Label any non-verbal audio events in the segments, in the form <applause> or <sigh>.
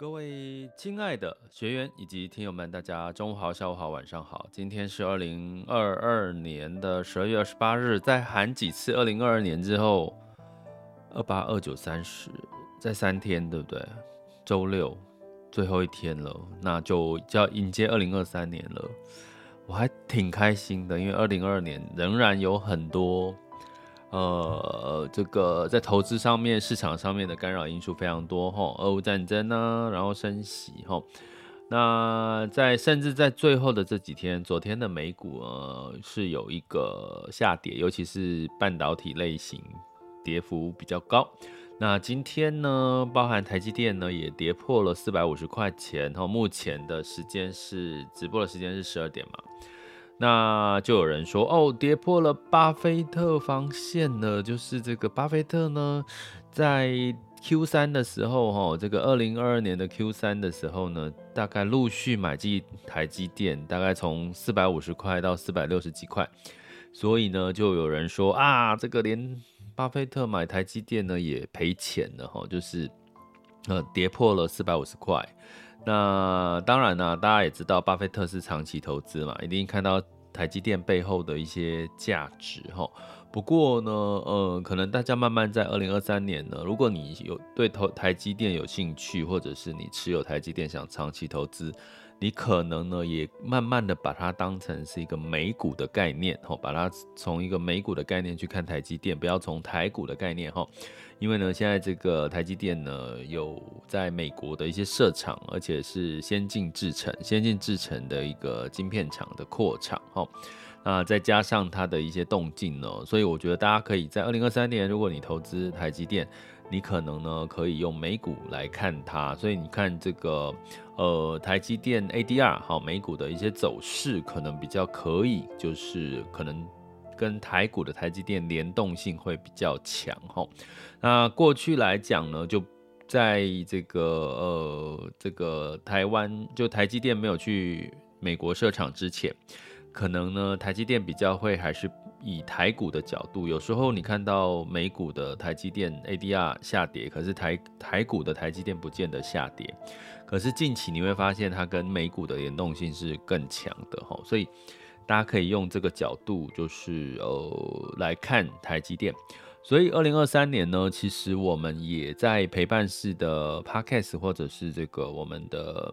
各位亲爱的学员以及听友们，大家中午好、下午好、晚上好。今天是二零二二年的十二月二十八日，在喊几次二零二二年之后，二八、二九、三十，在三天，对不对？周六最后一天了，那就就要迎接二零二三年了。我还挺开心的，因为二零二二年仍然有很多。呃，这个在投资上面、市场上面的干扰因素非常多哈，俄乌战争呢，然后升息哈，那在甚至在最后的这几天，昨天的美股呃是有一个下跌，尤其是半导体类型跌幅比较高。那今天呢，包含台积电呢也跌破了四百五十块钱，然后，目前的时间是直播的时间是十二点嘛。那就有人说哦，跌破了巴菲特防线了，就是这个巴菲特呢，在 Q 三的时候，哈，这个二零二二年的 Q 三的时候呢，大概陆续买进台积电，大概从四百五十块到四百六十几块，所以呢，就有人说啊，这个连巴菲特买台积电呢也赔钱了，哈，就是呃跌破了四百五十块。那当然呢，大家也知道，巴菲特是长期投资嘛，一定看到台积电背后的一些价值哈。不过呢，呃，可能大家慢慢在二零二三年呢，如果你有对投台积电有兴趣，或者是你持有台积电想长期投资，你可能呢也慢慢的把它当成是一个美股的概念哈，把它从一个美股的概念去看台积电，不要从台股的概念哈。因为呢，现在这个台积电呢，有在美国的一些设厂，而且是先进制程、先进制程的一个晶片厂的扩厂，哈，那再加上它的一些动静呢，所以我觉得大家可以在二零二三年，如果你投资台积电，你可能呢可以用美股来看它，所以你看这个呃台积电 ADR 好，美股的一些走势可能比较可以，就是可能。跟台股的台积电联动性会比较强哈。那过去来讲呢，就在这个呃这个台湾，就台积电没有去美国设厂之前，可能呢台积电比较会还是以台股的角度。有时候你看到美股的台积电 ADR 下跌，可是台台股的台积电不见得下跌。可是近期你会发现它跟美股的联动性是更强的哈，所以。大家可以用这个角度，就是呃来看台积电。所以二零二三年呢，其实我们也在陪伴式的 Podcast 或者是这个我们的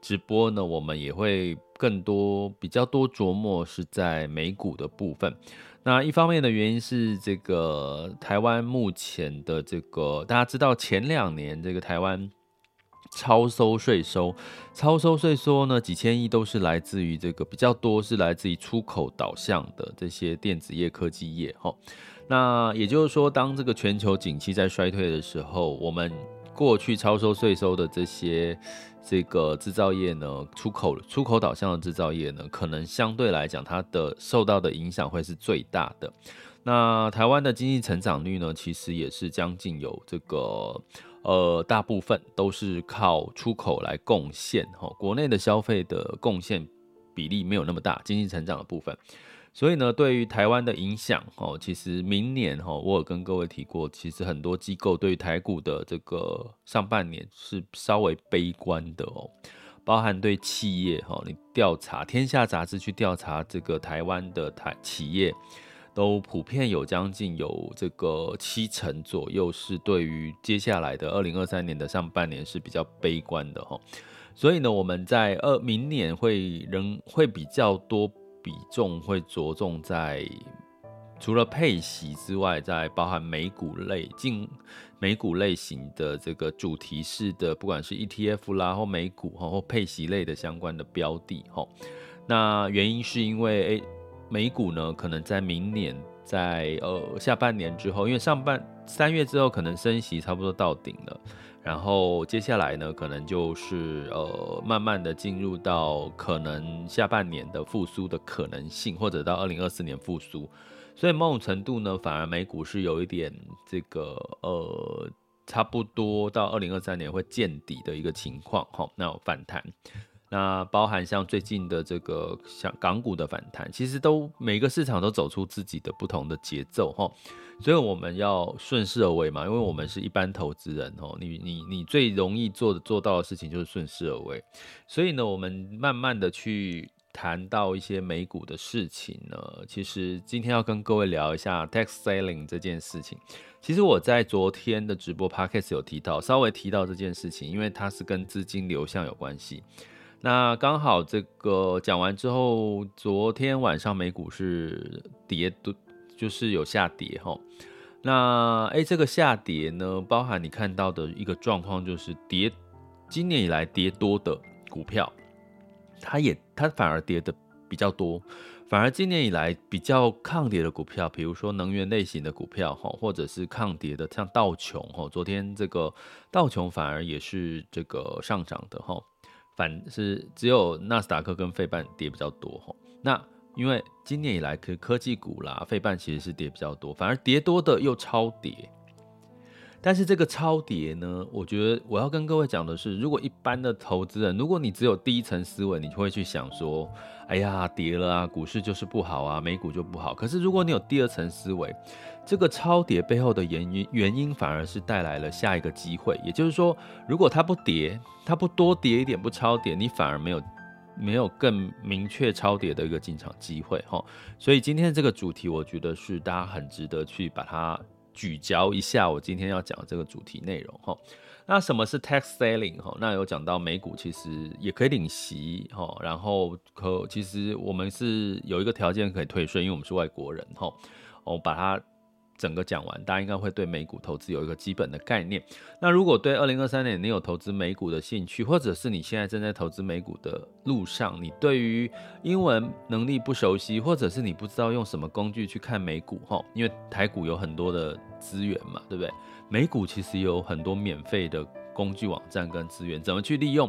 直播呢，我们也会更多比较多琢磨是在美股的部分。那一方面的原因是这个台湾目前的这个大家知道前两年这个台湾。超收税收，超收税收呢，几千亿都是来自于这个比较多是来自于出口导向的这些电子业、科技业哈。那也就是说，当这个全球景气在衰退的时候，我们过去超收税收的这些这个制造业呢，出口出口导向的制造业呢，可能相对来讲，它的受到的影响会是最大的。那台湾的经济成长率呢，其实也是将近有这个。呃，大部分都是靠出口来贡献，哈，国内的消费的贡献比例没有那么大，经济成长的部分，所以呢，对于台湾的影响，哦，其实明年，哈，我有跟各位提过，其实很多机构对于台股的这个上半年是稍微悲观的哦，包含对企业哈，你调查天下杂志去调查这个台湾的台企业，都普遍有将近有这个七成左右是对于接下来的二零二三年的上半年是比较悲观的哈。所以呢，我们在二明年会仍会比较多比重会着重在除了配息之外，在包含美股类、近美股类型的这个主题式的，不管是 ETF 啦或美股哈或配息类的相关的标的哈。那原因是因为诶，美股呢可能在明年在呃下半年之后，因为上半三月之后可能升息差不多到顶了。然后接下来呢，可能就是呃，慢慢的进入到可能下半年的复苏的可能性，或者到二零二四年复苏。所以某种程度呢，反而美股是有一点这个呃，差不多到二零二三年会见底的一个情况哈。那有反弹，那包含像最近的这个像港股的反弹，其实都每个市场都走出自己的不同的节奏哈。所以我们要顺势而为嘛，因为我们是一般投资人哦，你你你最容易做的做到的事情就是顺势而为。所以呢，我们慢慢的去谈到一些美股的事情呢，其实今天要跟各位聊一下 tax selling 这件事情。其实我在昨天的直播 podcast 有提到，稍微提到这件事情，因为它是跟资金流向有关系。那刚好这个讲完之后，昨天晚上美股是跌的。就是有下跌哈，那诶、欸，这个下跌呢，包含你看到的一个状况，就是跌，今年以来跌多的股票，它也它反而跌的比较多，反而今年以来比较抗跌的股票，比如说能源类型的股票哈，或者是抗跌的，像道琼哈，昨天这个道琼反而也是这个上涨的哈，反是只有纳斯达克跟费半跌比较多哈，那。因为今年以来，科科技股啦，费半其实是跌比较多，反而跌多的又超跌。但是这个超跌呢，我觉得我要跟各位讲的是，如果一般的投资人，如果你只有第一层思维，你就会去想说，哎呀，跌了啊，股市就是不好啊，美股就不好。可是如果你有第二层思维，这个超跌背后的原因，原因反而是带来了下一个机会。也就是说，如果它不跌，它不多跌一点，不超跌，你反而没有。没有更明确超跌的一个进场机会哈，所以今天这个主题，我觉得是大家很值得去把它咀嚼一下。我今天要讲的这个主题内容哈，那什么是 tax selling 哈？那有讲到美股其实也可以领息哈，然后可其实我们是有一个条件可以退税，因为我们是外国人哈，我把它。整个讲完，大家应该会对美股投资有一个基本的概念。那如果对二零二三年你有投资美股的兴趣，或者是你现在正在投资美股的路上，你对于英文能力不熟悉，或者是你不知道用什么工具去看美股哈，因为台股有很多的资源嘛，对不对？美股其实有很多免费的工具网站跟资源，怎么去利用？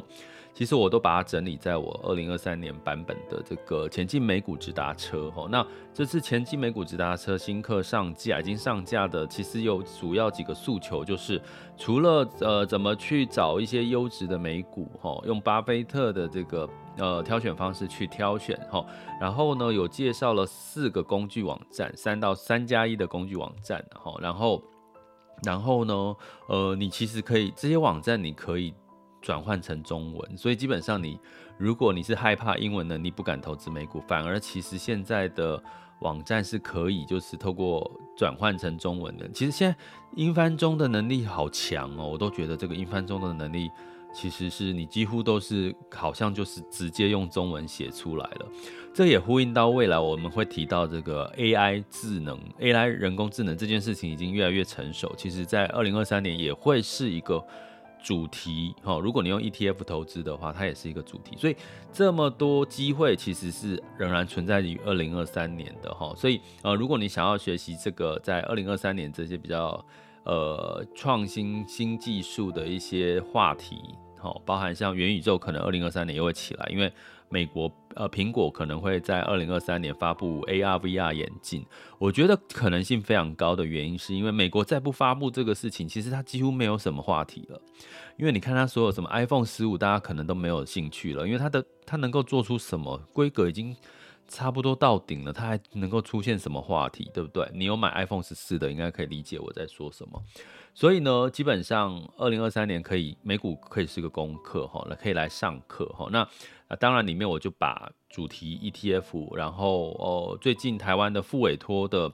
其实我都把它整理在我二零二三年版本的这个前进美股直达车哈。那这次前进美股直达车新课上架，已经上架的，其实有主要几个诉求，就是除了呃怎么去找一些优质的美股哈，用巴菲特的这个呃挑选方式去挑选哈。然后呢，有介绍了四个工具网站，三到三加一的工具网站哈。然后然后呢，呃，你其实可以这些网站你可以。转换成中文，所以基本上你，如果你是害怕英文能力不敢投资美股，反而其实现在的网站是可以，就是透过转换成中文的。其实现在英翻中的能力好强哦，我都觉得这个英翻中的能力其实是你几乎都是好像就是直接用中文写出来了。这也呼应到未来我们会提到这个 AI 智能、AI 人工智能这件事情已经越来越成熟，其实在二零二三年也会是一个。主题哈，如果你用 ETF 投资的话，它也是一个主题，所以这么多机会其实是仍然存在于二零二三年的哈，所以呃，如果你想要学习这个在二零二三年这些比较呃创新新技术的一些话题，好，包含像元宇宙，可能二零二三年又会起来，因为。美国呃，苹果可能会在二零二三年发布 AR VR 眼镜，我觉得可能性非常高的原因是因为美国再不发布这个事情，其实它几乎没有什么话题了。因为你看它所有什么 iPhone 十五，大家可能都没有兴趣了，因为它的它能够做出什么规格已经差不多到顶了，它还能够出现什么话题，对不对？你有买 iPhone 十四的，应该可以理解我在说什么。所以呢，基本上二零二三年可以美股可以是个功课哈，那可以来上课哈。那啊，当然里面我就把主题 ETF，然后哦，最近台湾的副委托的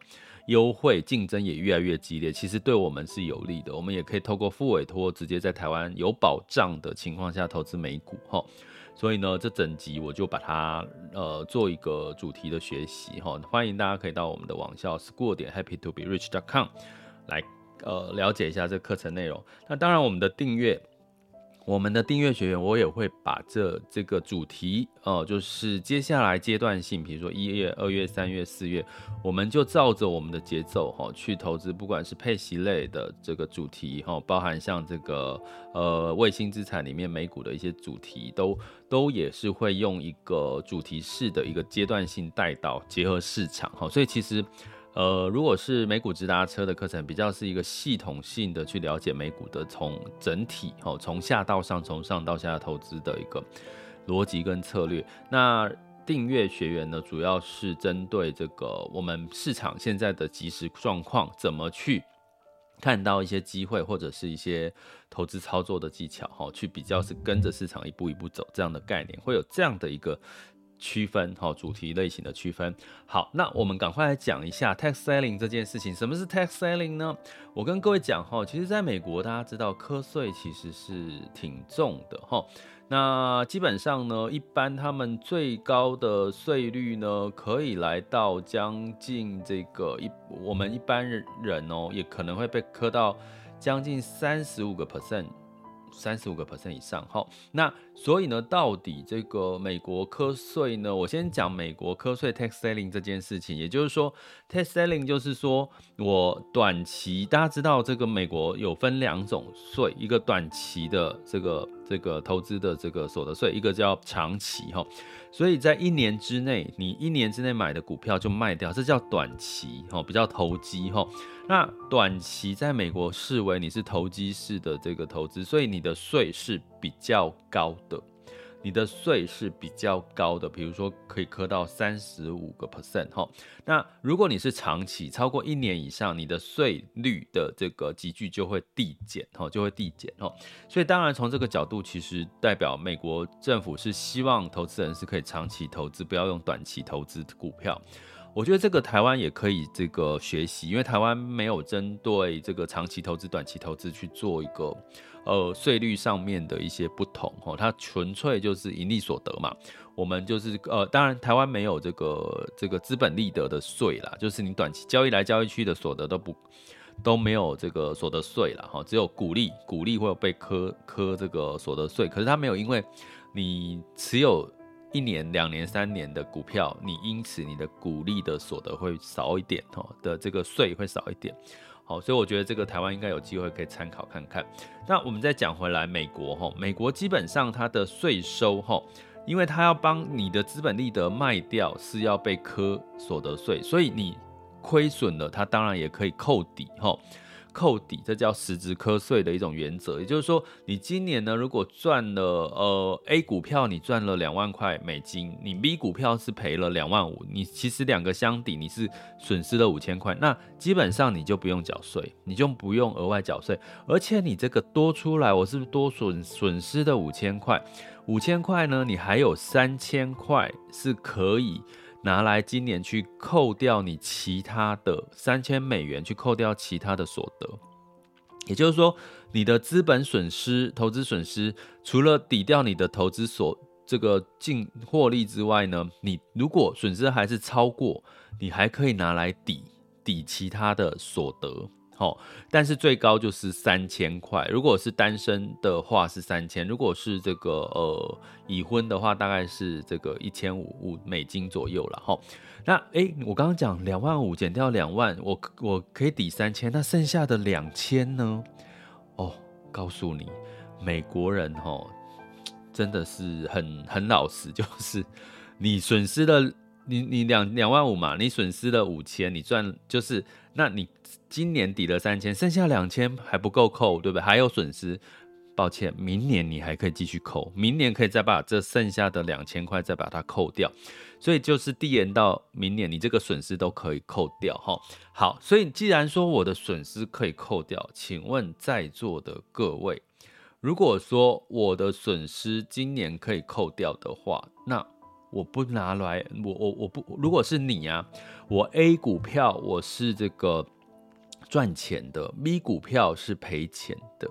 优惠竞争也越来越激烈，其实对我们是有利的。我们也可以透过副委托直接在台湾有保障的情况下投资美股哈。所以呢，这整集我就把它呃做一个主题的学习哈。欢迎大家可以到我们的网校 school 点 happy to be rich dot com 来呃了解一下这课程内容。那当然我们的订阅。我们的订阅学员，我也会把这这个主题哦、就是接下来阶段性，比如说一月、二月、三月、四月，我们就照着我们的节奏哈、去投资，不管是配息类的这个主题哈、包含像这个呃卫星资产里面美股的一些主题，都都也是会用一个主题式的一个阶段性带到结合市场哈、所以其实。呃，如果是美股直达车的课程，比较是一个系统性的去了解美股的，从整体哦，从下到上，从上到下投资的一个逻辑跟策略。那订阅学员呢，主要是针对这个我们市场现在的即时状况，怎么去看到一些机会，或者是一些投资操作的技巧，哈，去比较是跟着市场一步一步走这样的概念，会有这样的一个。区分哈，主题类型的区分。好，那我们赶快来讲一下 tax selling 这件事情。什么是 tax selling 呢？我跟各位讲哈，其实在美国，大家知道课税其实是挺重的哈。那基本上呢，一般他们最高的税率呢，可以来到将近这个一，我们一般人哦，也可能会被课到将近三十五个 percent。三十五个 percent 以上，哈，那所以呢，到底这个美国科税呢？我先讲美国科税 tax selling 这件事情，也就是说，tax selling 就是说我短期，大家知道这个美国有分两种税，一个短期的这个这个投资的这个所得税，一个叫长期哈，所以在一年之内，你一年之内买的股票就卖掉，这叫短期哈，比较投机哈。那短期在美国视为你是投机式的这个投资，所以你的税是比较高的，你的税是比较高的，比如说可以磕到三十五个 percent 哈。那如果你是长期超过一年以上，你的税率的这个级距就会递减哈，就会递减哈。所以当然从这个角度，其实代表美国政府是希望投资人是可以长期投资，不要用短期投资股票。我觉得这个台湾也可以这个学习，因为台湾没有针对这个长期投资、短期投资去做一个呃税率上面的一些不同哈，它纯粹就是盈利所得嘛。我们就是呃，当然台湾没有这个这个资本利得的税啦，就是你短期交易来交易去的所得都不都没有这个所得税了哈，只有股利，股利会有被课课这个所得税，可是它没有，因为你持有。一年、两年、三年的股票，你因此你的股利的所得会少一点哦，的这个税会少一点。好，所以我觉得这个台湾应该有机会可以参考看看。那我们再讲回来，美国哈，美国基本上它的税收哈，因为它要帮你的资本利得卖掉是要被课所得税，所以你亏损了，它当然也可以扣抵哈。扣抵，这叫实质课税的一种原则。也就是说，你今年呢，如果赚了呃 A 股票，你赚了两万块美金，你 B 股票是赔了两万五，你其实两个相抵，你是损失了五千块。那基本上你就不用缴税，你就不用额外缴税。而且你这个多出来，我是不是多损损失的五千块？五千块呢，你还有三千块是可以。拿来今年去扣掉你其他的三千美元，去扣掉其他的所得，也就是说，你的资本损失、投资损失，除了抵掉你的投资所这个净获利之外呢，你如果损失还是超过，你还可以拿来抵抵其他的所得。好，但是最高就是三千块。如果是单身的话是三千，如果是这个呃已婚的话，大概是这个一千五五美金左右了。哈，那诶，我刚刚讲两万五减掉两万，我我可以抵三千，那剩下的两千呢？哦，告诉你，美国人哈真的是很很老实，就是你损失了。你你两两万五嘛，你损失了五千，你赚就是，那你今年抵了三千，剩下两千还不够扣，对不对？还有损失，抱歉，明年你还可以继续扣，明年可以再把这剩下的两千块再把它扣掉，所以就是递延到明年，你这个损失都可以扣掉哈。好，所以既然说我的损失可以扣掉，请问在座的各位，如果说我的损失今年可以扣掉的话，那我不拿来，我我我不，如果是你啊，我 A 股票我是这个赚钱的，B 股票是赔钱的。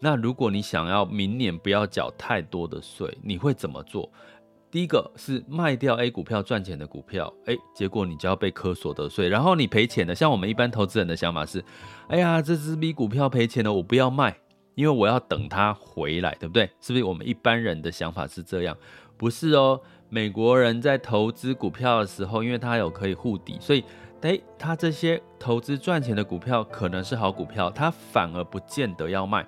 那如果你想要明年不要缴太多的税，你会怎么做？第一个是卖掉 A 股票赚钱的股票，哎，结果你就要被科所得税。然后你赔钱的，像我们一般投资人的想法是，哎呀，这只 B 股票赔钱了，我不要卖，因为我要等它回来，对不对？是不是我们一般人的想法是这样？不是哦，美国人在投资股票的时候，因为他有可以护底，所以，哎，他这些投资赚钱的股票可能是好股票，他反而不见得要卖。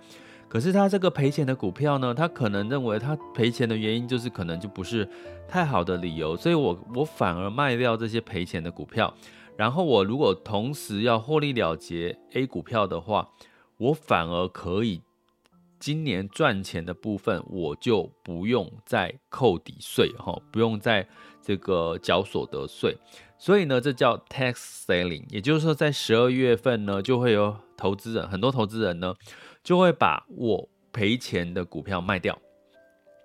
可是他这个赔钱的股票呢，他可能认为他赔钱的原因就是可能就不是太好的理由，所以我我反而卖掉这些赔钱的股票，然后我如果同时要获利了结 A 股票的话，我反而可以今年赚钱的部分我就不用再扣抵税哈，不用再这个缴所得税，所以呢，这叫 tax selling，也就是说在十二月份呢，就会有投资人，很多投资人呢。就会把我赔钱的股票卖掉，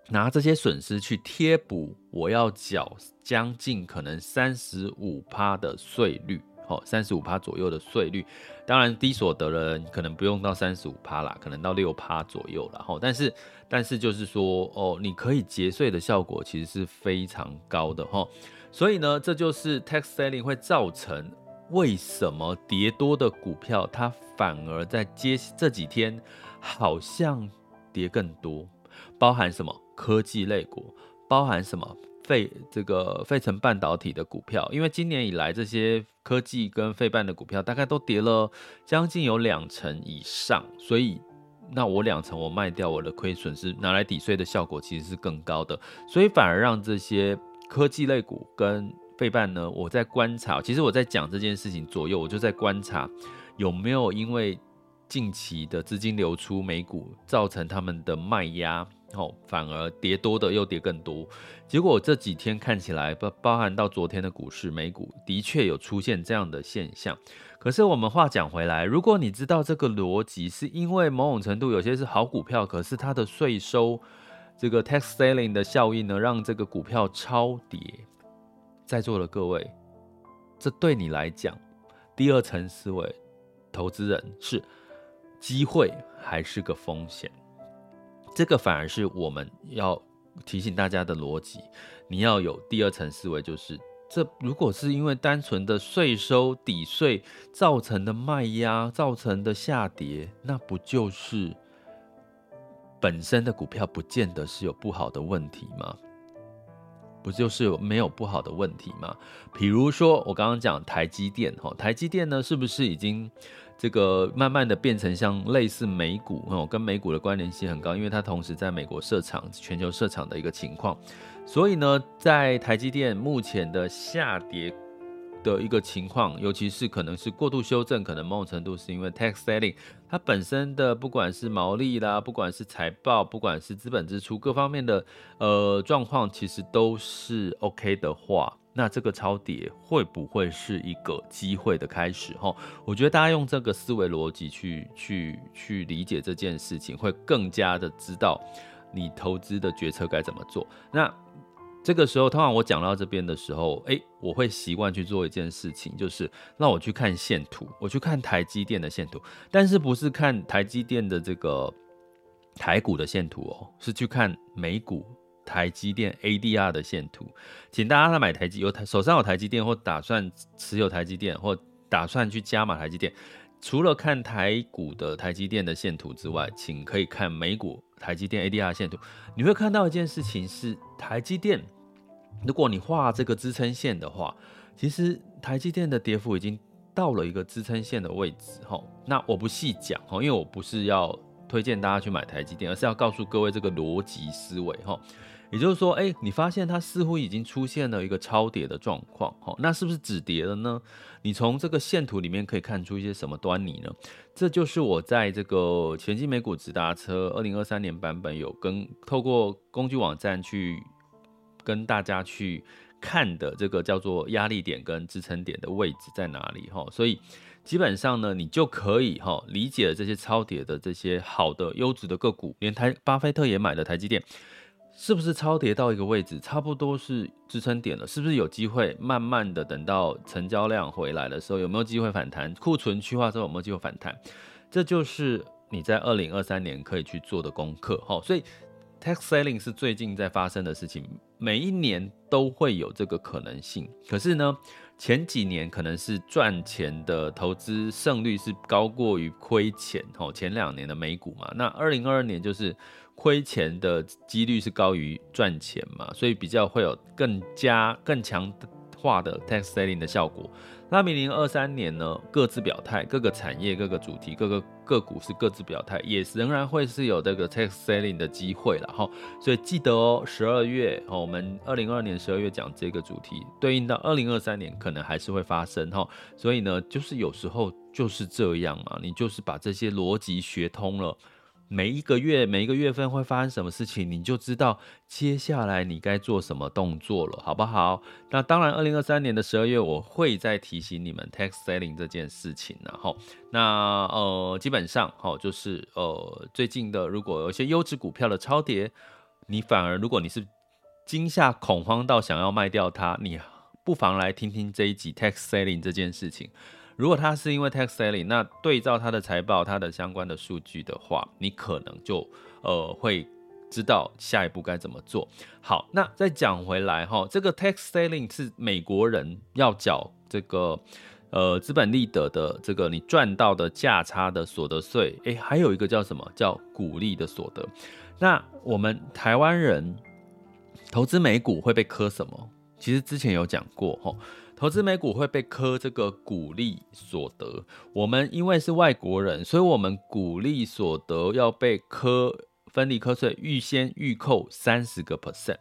拿这些损失去贴补我要缴将近可能三十五趴的税率，哦，三十五趴左右的税率。当然低所得的人可能不用到三十五趴啦，可能到六趴左右了，哈。但是但是就是说，哦，你可以节税的效果其实是非常高的，哈。所以呢，这就是 tax selling 会造成。为什么跌多的股票，它反而在接这几天好像跌更多？包含什么科技类股，包含什么费这个费城半导体的股票？因为今年以来这些科技跟费半的股票大概都跌了将近有两成以上，所以那我两成我卖掉我的亏损是拿来抵税的效果其实是更高的，所以反而让这些科技类股跟费半呢？我在观察，其实我在讲这件事情左右，我就在观察有没有因为近期的资金流出美股，造成他们的卖压，哦，反而跌多的又跌更多。结果这几天看起来，包包含到昨天的股市，美股的确有出现这样的现象。可是我们话讲回来，如果你知道这个逻辑，是因为某种程度有些是好股票，可是它的税收这个 tax selling 的效应呢，让这个股票超跌。在座的各位，这对你来讲，第二层思维，投资人是机会还是个风险？这个反而是我们要提醒大家的逻辑。你要有第二层思维，就是这如果是因为单纯的税收抵税造成的卖压造成的下跌，那不就是本身的股票不见得是有不好的问题吗？不就是没有不好的问题吗？比如说我刚刚讲台积电，哈，台积电呢是不是已经这个慢慢的变成像类似美股，哦，跟美股的关联性很高，因为它同时在美国设厂、全球设厂的一个情况，所以呢，在台积电目前的下跌。的一个情况，尤其是可能是过度修正，可能某种程度是因为 tax selling 它本身的不管是毛利啦，不管是财报，不管是资本支出各方面的呃状况，其实都是 OK 的话，那这个超跌会不会是一个机会的开始？哈，我觉得大家用这个思维逻辑去去去理解这件事情，会更加的知道你投资的决策该怎么做。那。这个时候，通常我讲到这边的时候，诶，我会习惯去做一件事情，就是让我去看线图，我去看台积电的线图，但是不是看台积电的这个台股的线图哦，是去看美股台积电 ADR 的线图。请大家来买台积，有台手上有台积电或打算持有台积电或打算去加码台积电，除了看台股的台积电的线图之外，请可以看美股。台积电 ADR 线图，你会看到一件事情是，台积电，如果你画这个支撑线的话，其实台积电的跌幅已经到了一个支撑线的位置。哈，那我不细讲哈，因为我不是要推荐大家去买台积电，而是要告诉各位这个逻辑思维哈。也就是说，哎，你发现它似乎已经出现了一个超跌的状况，哈，那是不是止跌了呢？你从这个线图里面可以看出一些什么端倪呢？这就是我在这个前进美股直达车二零二三年版本有跟透过工具网站去跟大家去看的这个叫做压力点跟支撑点的位置在哪里哈，所以基本上呢，你就可以哈理解了这些超跌的这些好的优质的个股，连台巴菲特也买的台积电。是不是超跌到一个位置，差不多是支撑点了？是不是有机会慢慢的等到成交量回来的时候，有没有机会反弹？库存去化之后有没有机会反弹？这就是你在二零二三年可以去做的功课。哈，所以 tax selling 是最近在发生的事情，每一年都会有这个可能性。可是呢，前几年可能是赚钱的投资胜率是高过于亏钱。哈，前两年的美股嘛，那二零二二年就是。亏钱的几率是高于赚钱嘛，所以比较会有更加更强化的 tax selling 的效果。那明年二三年呢，各自表态，各个产业、各个主题、各个个股是各自表态，也仍然会是有这个 tax selling 的机会了哈。所以记得哦，十二月哦，我们二零二二年十二月讲这个主题，对应到二零二三年可能还是会发生哈。所以呢，就是有时候就是这样嘛，你就是把这些逻辑学通了。每一个月，每一个月份会发生什么事情，你就知道接下来你该做什么动作了，好不好？那当然，二零二三年的十二月，我会再提醒你们 tax selling 这件事情，然后，那呃，基本上哈，就是呃，最近的如果有一些优质股票的超跌，你反而如果你是惊吓恐慌到想要卖掉它，你不妨来听听这一集 tax selling 这件事情。如果他是因为 tax selling，那对照他的财报、他的相关的数据的话，你可能就呃会知道下一步该怎么做。好，那再讲回来哈，这个 tax selling 是美国人要缴这个呃资本利得的这个你赚到的价差的所得税。诶，还有一个叫什么叫股利的所得？那我们台湾人投资美股会被磕什么？其实之前有讲过哈。投资美股会被课这个股利所得，我们因为是外国人，所以我们股利所得要被课分离课税，预先预扣三十个 percent，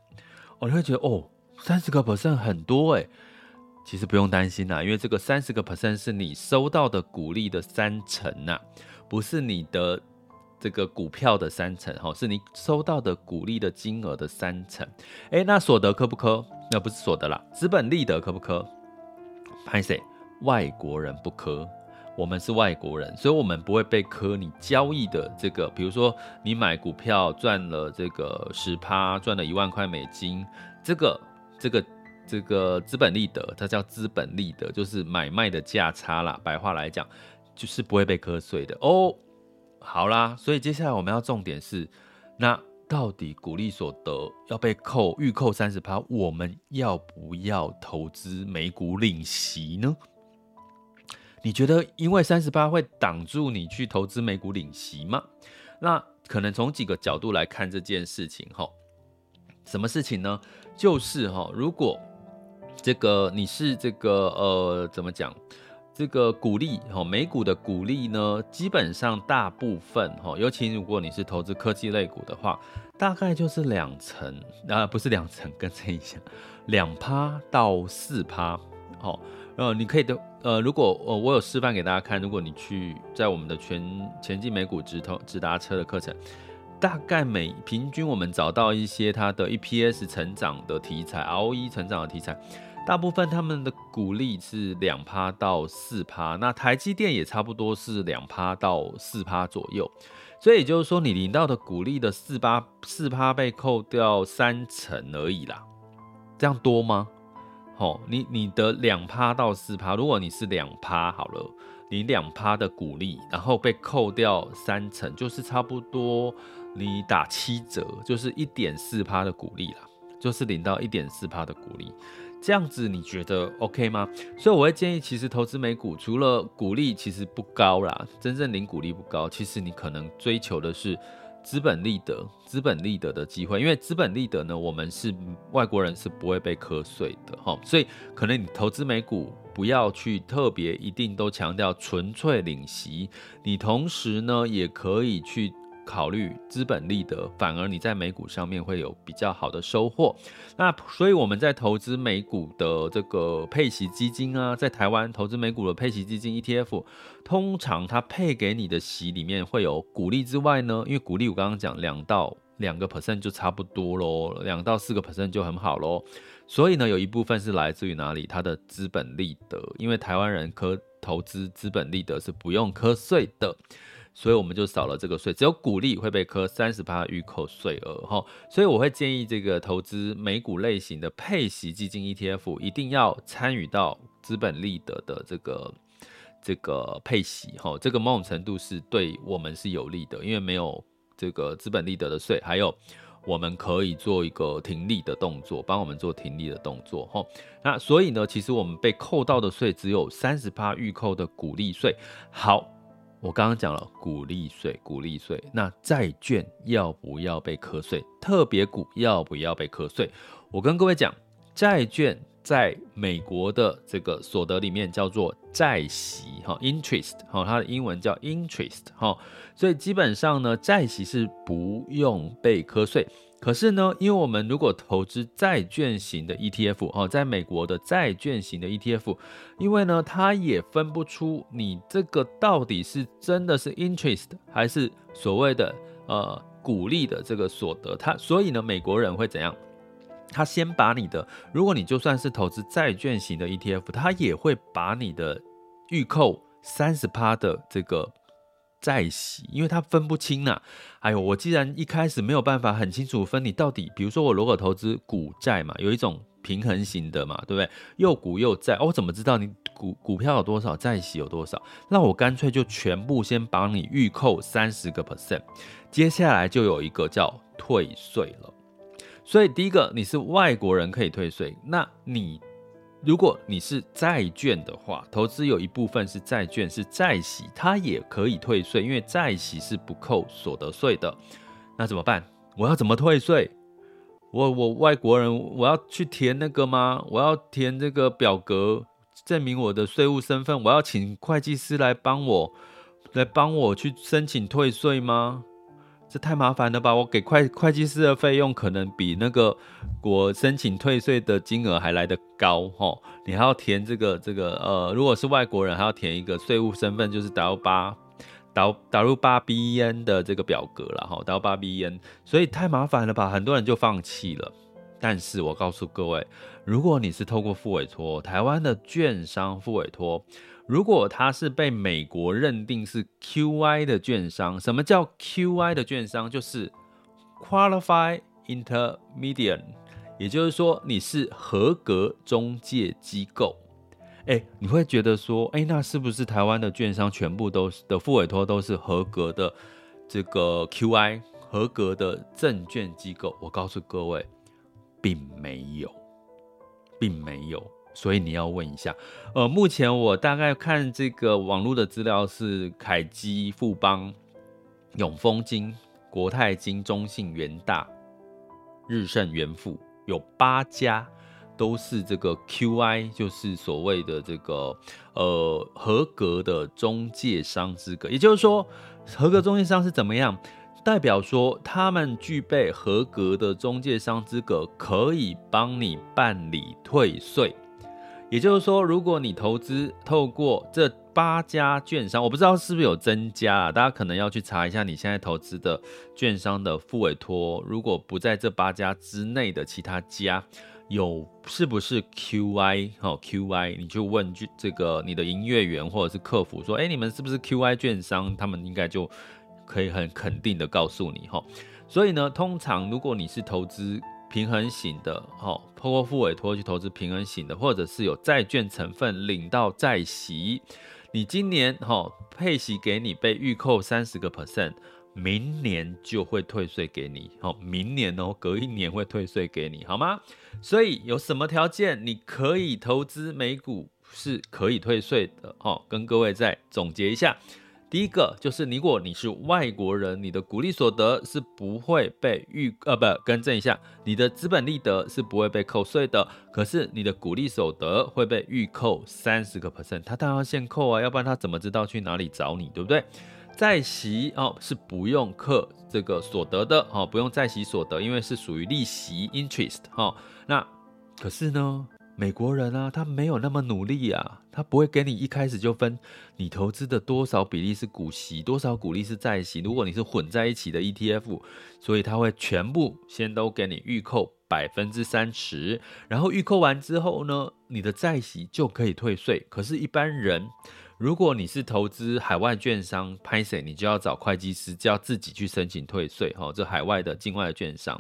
我就会觉得哦，三十个 percent 很多诶。其实不用担心啦，因为这个三十个 percent 是你收到的股利的三成呐，不是你的这个股票的三成哈，是你收到的股利的金额的三成。诶，那所得课不课？那不是所得啦，资本利得课不课？拍谁？外国人不磕，我们是外国人，所以我们不会被磕你交易的这个。比如说，你买股票赚了这个十趴，赚了一万块美金，这个这个这个资本利得，它叫资本利得，就是买卖的价差啦。白话来讲，就是不会被磕税的哦。好啦，所以接下来我们要重点是那。到底股利所得要被扣预扣三十趴，我们要不要投资美股领息呢？你觉得因为三十趴会挡住你去投资美股领息吗？那可能从几个角度来看这件事情哈。什么事情呢？就是哈，如果这个你是这个呃，怎么讲？这个股利哈，美股的股利呢，基本上大部分哈，尤其如果你是投资科技类股的话，大概就是两成啊，不是两成，跟这一下，两趴到四趴，好，呃，你可以的，呃，如果呃我有示范给大家看，如果你去在我们的全前进美股直投直达车的课程，大概每平均我们找到一些它的 EPS 成长的题材，ROE 成长的题材。大部分他们的股利是两趴到四趴，那台积电也差不多是两趴到四趴左右，所以也就是说，你领到的股利的四趴四趴被扣掉三成而已啦，这样多吗？好，你你的两趴到四趴，如果你是两趴好了，你两趴的股利，然后被扣掉三成，就是差不多你打七折，就是一点四趴的股利啦，就是领到一点四趴的股利。这样子你觉得 OK 吗？所以我会建议，其实投资美股除了股利其实不高啦，真正领股利不高，其实你可能追求的是资本利得、资本利得的机会，因为资本利得呢，我们是外国人是不会被课税的哈，所以可能你投资美股不要去特别一定都强调纯粹领息，你同时呢也可以去。考虑资本利得，反而你在美股上面会有比较好的收获。那所以我们在投资美股的这个配息基金啊，在台湾投资美股的配息基金 ETF，通常它配给你的息里面会有股利之外呢，因为股利我刚刚讲两到两个 percent 就差不多喽，两到四个 percent 就很好喽。所以呢，有一部分是来自于哪里？它的资本利得，因为台湾人科投资资本利得是不用课税的，所以我们就少了这个税，只有股利会被课三十趴预扣税额哈。所以我会建议这个投资美股类型的配息基金 ETF，一定要参与到资本利得的这个这个配息哈，这个某种程度是对我们是有利的，因为没有这个资本利得的税，还有。我们可以做一个停利的动作，帮我们做停利的动作，哈。那所以呢，其实我们被扣到的税只有三十趴预扣的股利税。好，我刚刚讲了股利税，股利税。那债券要不要被课税？特别股要不要被课税？我跟各位讲，债券。在美国的这个所得里面叫做债息哈，interest 哈，它的英文叫 interest 哈，所以基本上呢，债息是不用被课税。可是呢，因为我们如果投资债券型的 ETF 哦，在美国的债券型的 ETF，因为呢，它也分不出你这个到底是真的是 interest 还是所谓的呃股利的这个所得，它所以呢，美国人会怎样？他先把你的，如果你就算是投资债券型的 ETF，他也会把你的预扣三十趴的这个债息，因为他分不清呐、哎呦，我既然一开始没有办法很清楚分你到底，比如说我如果投资股债嘛，有一种平衡型的嘛，对不对？又股又债，我怎么知道你股股票有多少，债息有多少？那我干脆就全部先帮你预扣三十个 percent，接下来就有一个叫退税了。所以第一个，你是外国人可以退税。那你如果你是债券的话，投资有一部分是债券，是债息，它也可以退税，因为债息是不扣所得税的。那怎么办？我要怎么退税？我我外国人，我要去填那个吗？我要填这个表格证明我的税务身份？我要请会计师来帮我来帮我去申请退税吗？这太麻烦了吧！我给会会计师的费用可能比那个我申请退税的金额还来得高齁。你还要填这个这个呃，如果是外国人还要填一个税务身份，就是 W 八 w 八 bn 的这个表格了哈，W 八 B N 所以太麻烦了吧，很多人就放弃了。但是我告诉各位，如果你是透过复委托，台湾的券商复委托。如果他是被美国认定是 QI 的券商，什么叫 QI 的券商？就是 Qualified Intermediary，也就是说你是合格中介机构。哎，你会觉得说，哎，那是不是台湾的券商全部都是的副委托都是合格的这个 QI 合格的证券机构？我告诉各位，并没有，并没有。所以你要问一下，呃，目前我大概看这个网络的资料是凯基、富邦、永丰金、国泰金、中信、元大、日盛、元富，有八家都是这个 QI，就是所谓的这个呃合格的中介商资格。也就是说，合格中介商是怎么样？代表说他们具备合格的中介商资格，可以帮你办理退税。也就是说，如果你投资透过这八家券商，我不知道是不是有增加啊？大家可能要去查一下你现在投资的券商的副委托，如果不在这八家之内的其他家，有是不是 QI？好，QI，你就问这个你的营业员或者是客服说，哎，你们是不是 QI 券商？他们应该就可以很肯定的告诉你哈。所以呢，通常如果你是投资。平衡型的，好，透过复委托去投资平衡型的，或者是有债券成分领到债息，你今年哈配息给你被预扣三十个 percent，明年就会退税给你，好，明年哦，隔一年会退税给你，好吗？所以有什么条件你可以投资美股是可以退税的，哦，跟各位再总结一下。第一个就是，如果你是外国人，你的股利所得是不会被预呃不更正一下，你的资本利得是不会被扣税的，可是你的股利所得会被预扣三十个 percent，他当然要先扣啊，要不然他怎么知道去哪里找你，对不对？在息哦是不用课这个所得的哦，不用在息所得，因为是属于利息 interest 哦。那可是呢，美国人啊，他没有那么努力啊，他不会给你一开始就分你投资的多少比例是股息，多少股利是债息。如果你是混在一起的 ETF，所以他会全部先都给你预扣百分之三十，然后预扣完之后呢，你的债息就可以退税。可是，一般人。如果你是投资海外券商，拍谢你就要找会计师，就要自己去申请退税哈。这海外的境外券商，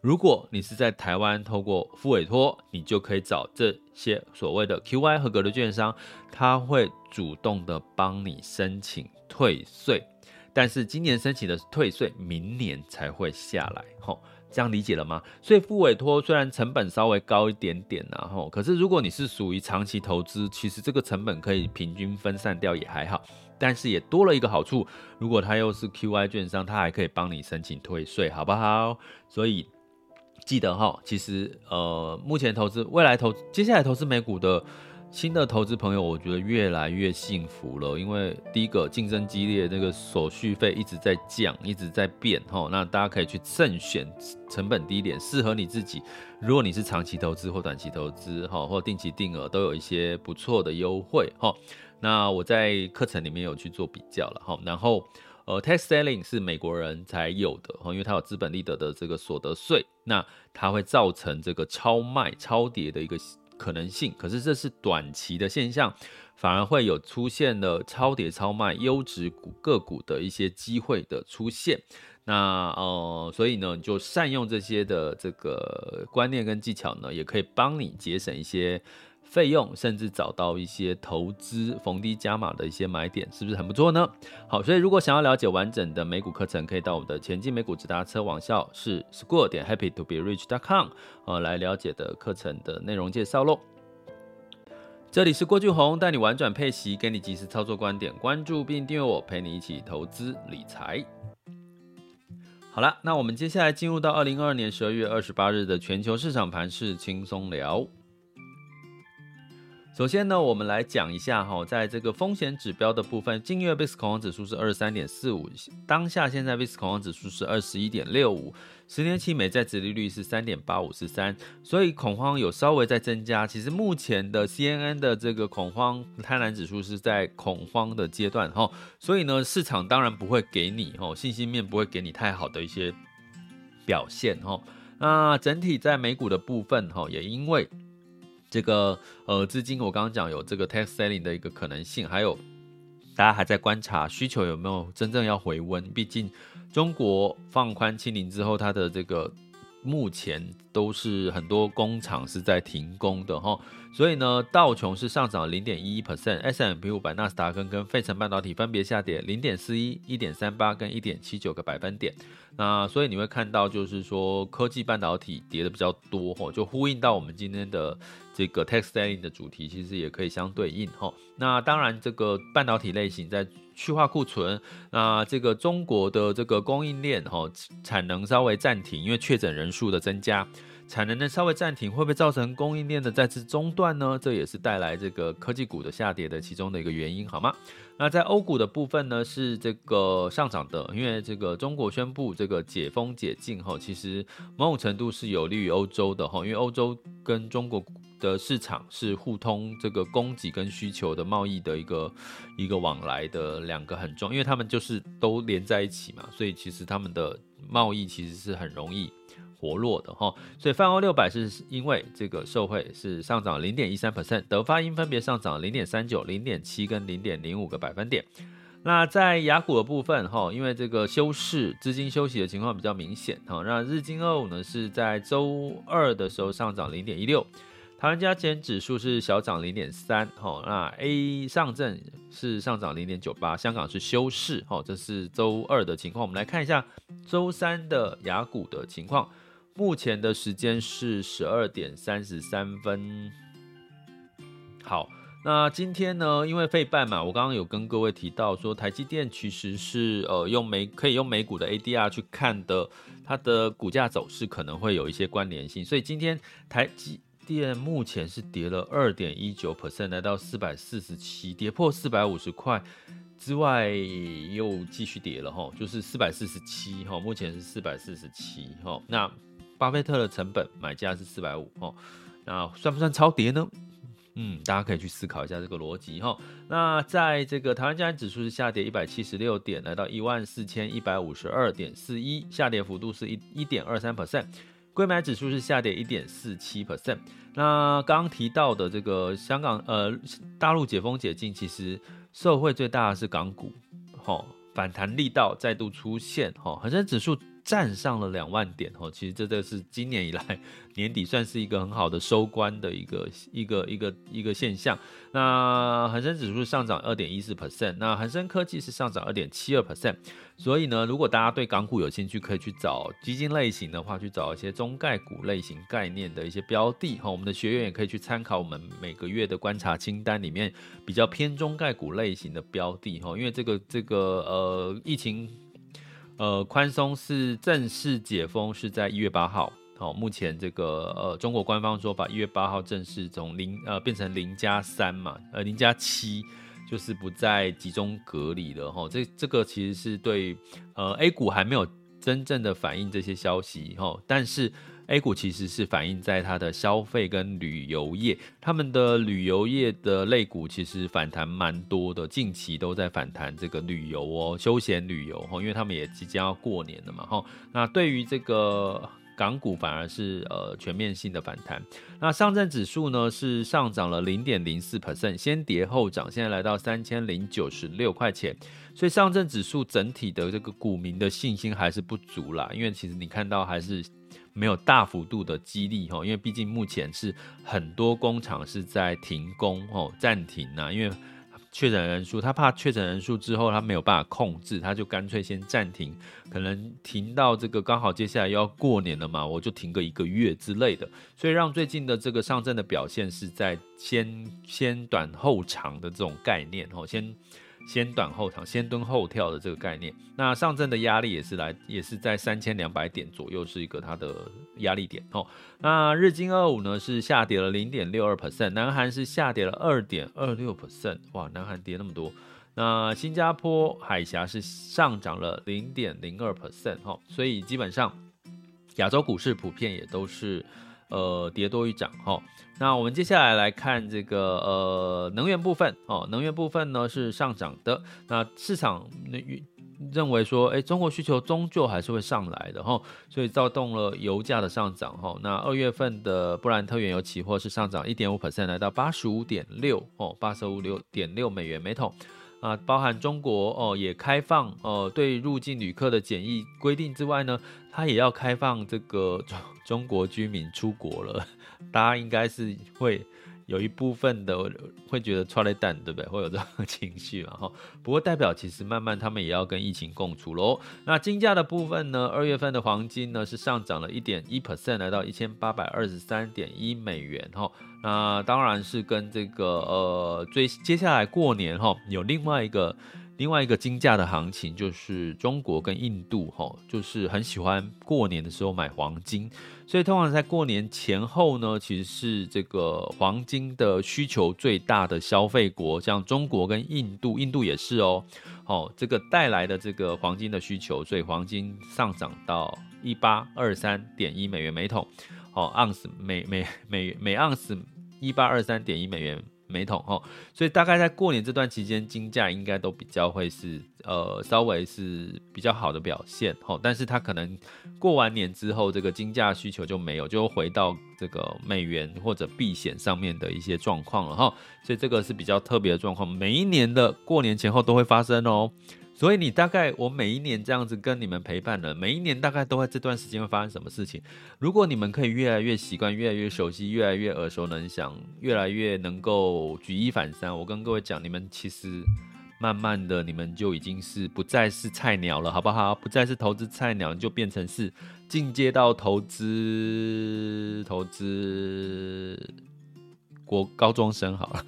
如果你是在台湾透过付委托，你就可以找这些所谓的 QY 合格的券商，他会主动的帮你申请退税。但是今年申请的退税，明年才会下来吼。这样理解了吗？所以付委托虽然成本稍微高一点点然后，可是如果你是属于长期投资，其实这个成本可以平均分散掉也还好。但是也多了一个好处，如果他又是 QI 券商，他还可以帮你申请退税，好不好？所以记得哈，其实呃，目前投资、未来投、接下来投资美股的。新的投资朋友，我觉得越来越幸福了，因为第一个竞争激烈，那个手续费一直在降，一直在变哈。那大家可以去慎选成本低点，适合你自己。如果你是长期投资或短期投资哈，或定期定额，都有一些不错的优惠哈。那我在课程里面有去做比较了哈。然后呃，tax selling 是美国人才有的，因为它有资本利得的这个所得税，那它会造成这个超卖超跌的一个。可能性，可是这是短期的现象，反而会有出现了超跌超卖优质股个股的一些机会的出现。那呃，所以呢，就善用这些的这个观念跟技巧呢，也可以帮你节省一些。费用，甚至找到一些投资逢低加码的一些买点，是不是很不错呢？好，所以如果想要了解完整的美股课程，可以到我们的前进美股直达车网校是 school 点 happy to be rich dot com 呃，来了解的课程的内容介绍喽。这里是郭俊宏，带你玩转配息，给你及时操作观点，关注并订阅我，陪你一起投资理财。好了，那我们接下来进入到二零二二年十二月二十八日的全球市场盘势轻松聊。首先呢，我们来讲一下哈，在这个风险指标的部分，近月 VIX 恐慌指数是二十三点四五，当下现在 VIX 恐慌指数是二十一点六五，十年期美债殖利率是三点八五四三，所以恐慌有稍微在增加。其实目前的 CNN 的这个恐慌贪婪指数是在恐慌的阶段哈，所以呢，市场当然不会给你哈信心面不会给你太好的一些表现哈。那整体在美股的部分哈，也因为。这个呃资金，我刚刚讲有这个 tax selling 的一个可能性，还有大家还在观察需求有没有真正要回温。毕竟中国放宽清零之后，它的这个目前都是很多工厂是在停工的哈。所以呢，道琼是上涨零点一一 percent，S&P 五百、纳斯达克跟费城半导体分别下跌零点四一、一点三八跟一点七九个百分点。那所以你会看到，就是说科技半导体跌的比较多哈，就呼应到我们今天的这个 tax selling 的主题，其实也可以相对应哈。那当然，这个半导体类型在去化库存，那这个中国的这个供应链哈产能稍微暂停，因为确诊人数的增加。产能的稍微暂停，会不会造成供应链的再次中断呢？这也是带来这个科技股的下跌的其中的一个原因，好吗？那在欧股的部分呢，是这个上涨的，因为这个中国宣布这个解封解禁哈，其实某种程度是有利于欧洲的哈，因为欧洲跟中国的市场是互通这个供给跟需求的贸易的一个一个往来的两个很重，因为他们就是都连在一起嘛，所以其实他们的贸易其实是很容易。活络的哈，所以泛欧六百是因为这个受惠是上涨零点一三 percent，德发英分别上涨零点三九、零点七跟零点零五个百分点。那在雅股的部分哈，因为这个休市资金休息的情况比较明显哈，那日经二五呢是在周二的时候上涨零点一六，台湾加减指数是小涨零点三哈，那 A 上证是上涨零点九八，香港是休市哈，这是周二的情况。我们来看一下周三的雅股的情况。目前的时间是十二点三十三分。好，那今天呢，因为费半嘛，我刚刚有跟各位提到说，台积电其实是呃用美可以用美股的 ADR 去看的，它的股价走势可能会有一些关联性，所以今天台积电目前是跌了二点一九 percent，来到四百四十七，跌破四百五十块。之外又继续跌了哈，就是四百四十七哈，目前是四百四十七哈。那巴菲特的成本买价是四百五哈，那算不算超跌呢？嗯，大家可以去思考一下这个逻辑哈。那在这个台湾加权指数是下跌一百七十六点，来到一万四千一百五十二点四一，下跌幅度是一一点二三 percent。购买指数是下跌一点四七 percent。那刚刚提到的这个香港呃大陆解封解禁，其实。受惠最大的是港股，吼，反弹力道再度出现，吼，恒生指数站上了两万点，哦，其实这个是今年以来 <laughs> 年底算是一个很好的收官的一个一个一个一个现象。那恒生指数上涨二点一四 percent，那恒生科技是上涨二点七二 percent。所以呢，如果大家对港股有兴趣，可以去找基金类型的话，去找一些中概股类型概念的一些标的哈。我们的学员也可以去参考我们每个月的观察清单里面比较偏中概股类型的标的哈。因为这个这个呃疫情呃宽松是正式解封是在一月八号，好，目前这个呃中国官方说把一月八号正式从零呃变成零加三嘛，呃零加七。就是不再集中隔离了哈，这这个其实是对呃 A 股还没有真正的反映这些消息哈，但是 A 股其实是反映在它的消费跟旅游业，他们的旅游业的类股其实反弹蛮多的，近期都在反弹这个旅游哦，休闲旅游哈，因为他们也即将要过年了嘛哈，那对于这个。港股反而是呃全面性的反弹，那上证指数呢是上涨了零点零四 percent，先跌后涨，现在来到三千零九十六块钱，所以上证指数整体的这个股民的信心还是不足啦，因为其实你看到还是没有大幅度的激励哈，因为毕竟目前是很多工厂是在停工哦暂停呐，因为。确诊人数，他怕确诊人数之后他没有办法控制，他就干脆先暂停，可能停到这个刚好接下来要过年了嘛，我就停个一个月之类的，所以让最近的这个上证的表现是在先先短后长的这种概念哦，先。先短后长，先蹲后跳的这个概念，那上证的压力也是来，也是在三千两百点左右，是一个它的压力点哦。那日经二五呢是下跌了零点六二 percent，南韩是下跌了二点二六 percent，哇，南韩跌那么多。那新加坡海峡是上涨了零点零二 percent，哈，所以基本上亚洲股市普遍也都是。呃，跌多于涨哈。那我们接下来来看这个呃能源部分哦，能源部分呢是上涨的。那市场认为说，哎，中国需求终究还是会上来的哈，所以躁动了油价的上涨哈。那二月份的布兰特原油期货是上涨一点五 percent，来到八十五点六哦，八十五六点六美元每桶。啊，包含中国哦，也开放哦、对入境旅客的检疫规定之外呢，它也要开放这个中中国居民出国了。<laughs> 大家应该是会有一部分的会觉得剉咧等，对不对？会有这种情绪嘛？哈，<laughs> 不过代表其实慢慢他们也要跟疫情共处喽。那金价的部分呢，二月份的黄金呢是上涨了一点一 percent，来到一千八百二十三点一美元哈。那当然是跟这个呃，最接下来过年哈，有另外一个另外一个金价的行情，就是中国跟印度哈，就是很喜欢过年的时候买黄金，所以通常在过年前后呢，其实是这个黄金的需求最大的消费国，像中国跟印度，印度也是哦，哦，这个带来的这个黄金的需求，所以黄金上涨到一八二三点一美元每桶。哦，盎司每每每每盎司一八二三点一美元每桶哦，所以大概在过年这段期间，金价应该都比较会是呃稍微是比较好的表现哦，但是它可能过完年之后，这个金价需求就没有，就回到这个美元或者避险上面的一些状况了哈，所以这个是比较特别的状况，每一年的过年前后都会发生哦。所以你大概我每一年这样子跟你们陪伴了，每一年大概都在这段时间会发生什么事情？如果你们可以越来越习惯，越来越熟悉，越来越耳熟能详，越来越能够举一反三，我跟各位讲，你们其实慢慢的，你们就已经是不再是菜鸟了，好不好？不再是投资菜鸟，就变成是进阶到投资投资国高中生好了。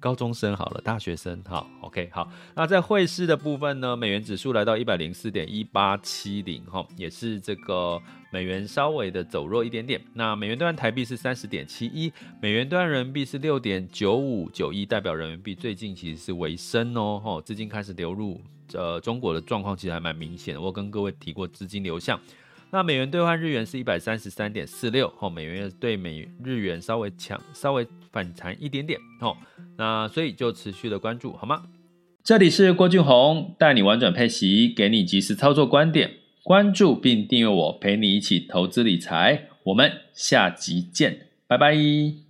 高中生好了，大学生好，OK 好。那在汇市的部分呢，美元指数来到一百零四点一八七零，哈，也是这个美元稍微的走弱一点点。那美元兑换台币是三十点七一，美元兑换人民币是六点九五九一，代表人民币最近其实是微升哦，哈，资金开始流入呃中国的状况其实还蛮明显的。我跟各位提过资金流向。那美元兑换日元是一百三十三点四六，哦，美元对美日元稍微强，稍微反弹一点点，哦，那所以就持续的关注，好吗？这里是郭俊宏，带你玩转配息，给你及时操作观点，关注并订阅我，陪你一起投资理财，我们下集见，拜拜。